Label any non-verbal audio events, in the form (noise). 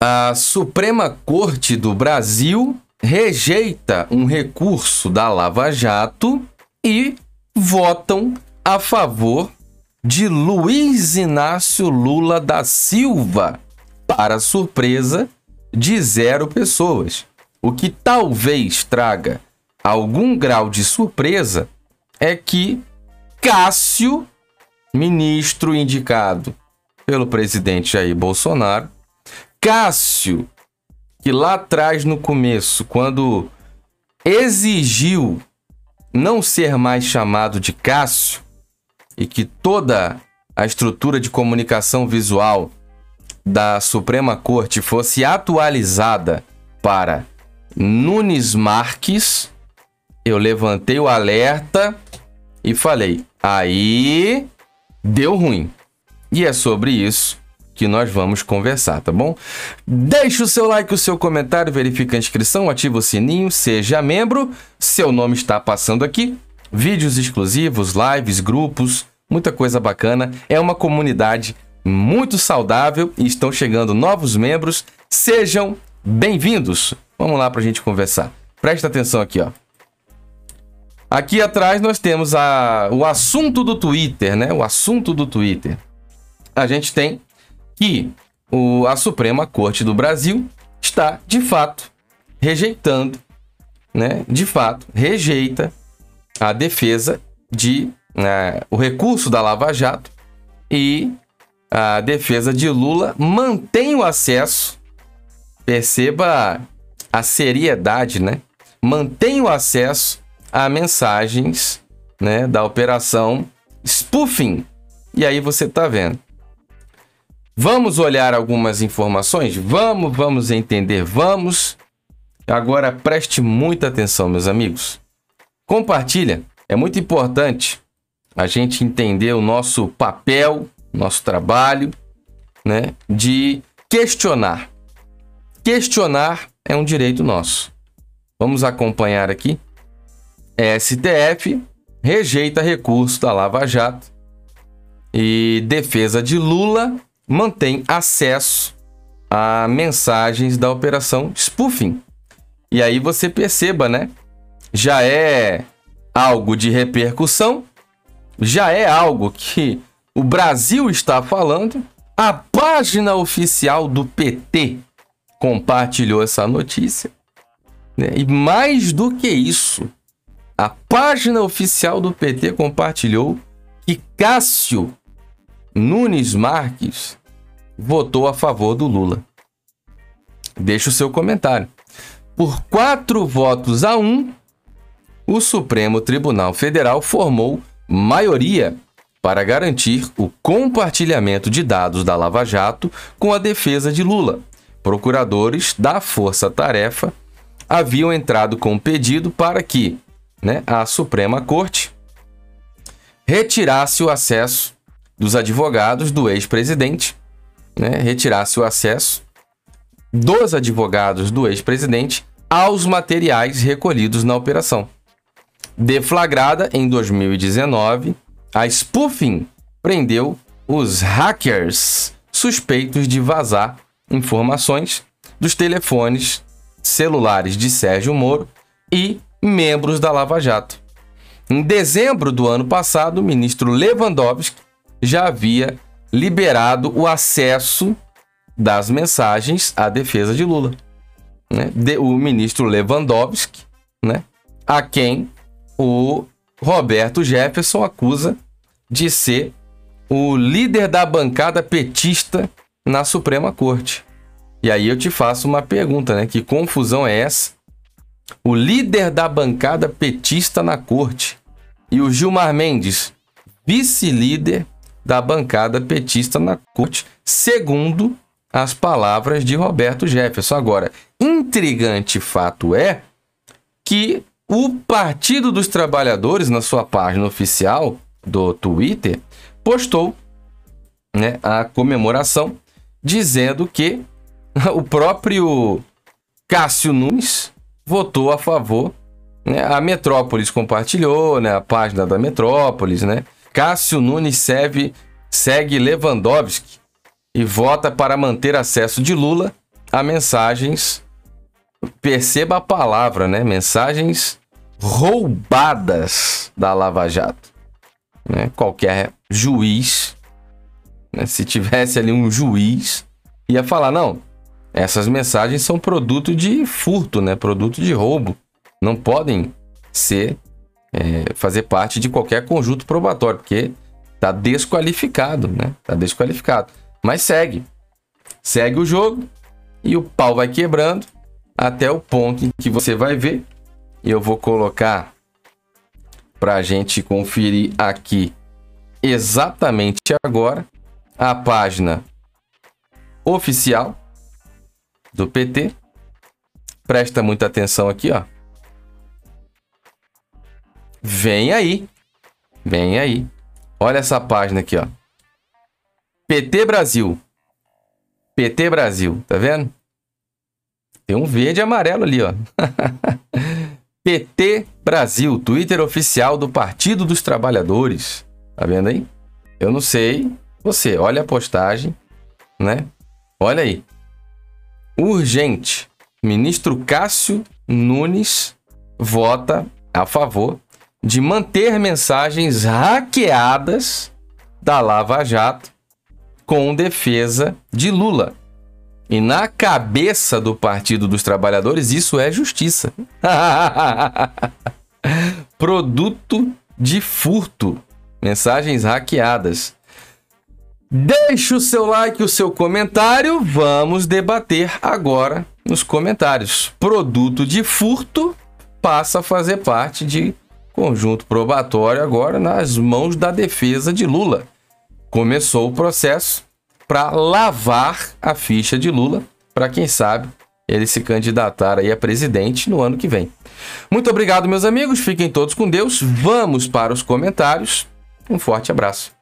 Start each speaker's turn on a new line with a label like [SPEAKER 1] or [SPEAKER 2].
[SPEAKER 1] A Suprema Corte do Brasil rejeita um recurso da Lava Jato e votam a favor de Luiz Inácio Lula da Silva, para surpresa de zero pessoas. O que talvez traga algum grau de surpresa é que Cássio, ministro indicado pelo presidente Jair Bolsonaro, Cássio, que lá atrás no começo, quando exigiu não ser mais chamado de Cássio e que toda a estrutura de comunicação visual da Suprema Corte fosse atualizada para Nunes Marques, eu levantei o alerta e falei: aí deu ruim. E é sobre isso que nós vamos conversar, tá bom? Deixe o seu like, o seu comentário, verifique a inscrição, ativa o sininho, seja membro. Seu nome está passando aqui. Vídeos exclusivos, lives, grupos, muita coisa bacana. É uma comunidade muito saudável e estão chegando novos membros. Sejam bem-vindos. Vamos lá para a gente conversar. Presta atenção aqui, ó. Aqui atrás nós temos a, o assunto do Twitter, né? O assunto do Twitter. A gente tem que o, a Suprema Corte do Brasil está, de fato, rejeitando, né? De fato, rejeita a defesa de né, o recurso da Lava Jato e a defesa de Lula mantém o acesso. Perceba a seriedade, né? Mantém o acesso a mensagens, né, da operação spoofing. E aí você tá vendo. Vamos olhar algumas informações? Vamos, vamos entender, vamos. Agora preste muita atenção, meus amigos. Compartilha, é muito importante a gente entender o nosso papel, nosso trabalho, né, de questionar. Questionar é um direito nosso. Vamos acompanhar aqui. STF rejeita recurso da Lava Jato e defesa de Lula mantém acesso a mensagens da operação spoofing. E aí você perceba, né? Já é algo de repercussão, já é algo que o Brasil está falando. A página oficial do PT compartilhou essa notícia. Né? E mais do que isso, a página oficial do PT compartilhou que Cássio Nunes Marques votou a favor do Lula. Deixe o seu comentário. Por quatro votos a um, o Supremo Tribunal Federal formou maioria para garantir o compartilhamento de dados da Lava Jato com a defesa de Lula. Procuradores da Força Tarefa haviam entrado com um pedido para que né, a Suprema Corte retirasse o acesso dos advogados do ex-presidente, né, retirasse o acesso dos advogados do ex-presidente aos materiais recolhidos na operação. Deflagrada em 2019, a Spoofing prendeu os hackers suspeitos de vazar informações dos telefones celulares de Sérgio Moro e membros da Lava Jato. Em dezembro do ano passado, o ministro Lewandowski já havia liberado o acesso das mensagens à defesa de Lula. Né? De, o ministro Lewandowski, né? a quem o Roberto Jefferson acusa de ser o líder da bancada petista na Suprema Corte. E aí eu te faço uma pergunta, né? Que confusão é essa? O líder da bancada petista na corte e o Gilmar Mendes, vice-líder da bancada petista na corte, segundo as palavras de Roberto Jefferson. Agora, intrigante fato é que o Partido dos Trabalhadores, na sua página oficial do Twitter, postou né, a comemoração dizendo que o próprio Cássio Nunes votou a favor. Né? A Metrópolis compartilhou, né? a página da Metrópolis. Né? Cássio Nunes segue, segue Lewandowski e vota para manter acesso de Lula a mensagens. Perceba a palavra, né? Mensagens roubadas da Lava Jato. Né? Qualquer juiz, né? se tivesse ali um juiz, ia falar: não, essas mensagens são produto de furto, né? Produto de roubo. Não podem ser é, fazer parte de qualquer conjunto probatório, porque está desqualificado, né? Está desqualificado. Mas segue. Segue o jogo e o pau vai quebrando até o ponto em que você vai ver. Eu vou colocar para a gente conferir aqui exatamente agora a página oficial do PT. Presta muita atenção aqui, ó. Vem aí. Vem aí. Olha essa página aqui, ó. PT Brasil. PT Brasil, tá vendo? Tem um verde e amarelo ali, ó. (laughs) PT Brasil, Twitter oficial do Partido dos Trabalhadores. Tá vendo aí? Eu não sei. Você, olha a postagem, né? Olha aí. Urgente. Ministro Cássio Nunes vota a favor de manter mensagens hackeadas da Lava Jato com defesa de Lula. E na cabeça do Partido dos Trabalhadores, isso é justiça. (laughs) Produto de furto. Mensagens hackeadas. Deixe o seu like, o seu comentário. Vamos debater agora nos comentários. Produto de furto passa a fazer parte de conjunto probatório agora nas mãos da defesa de Lula. Começou o processo para lavar a ficha de Lula, para quem sabe ele se candidatar aí a presidente no ano que vem. Muito obrigado, meus amigos. Fiquem todos com Deus. Vamos para os comentários. Um forte abraço.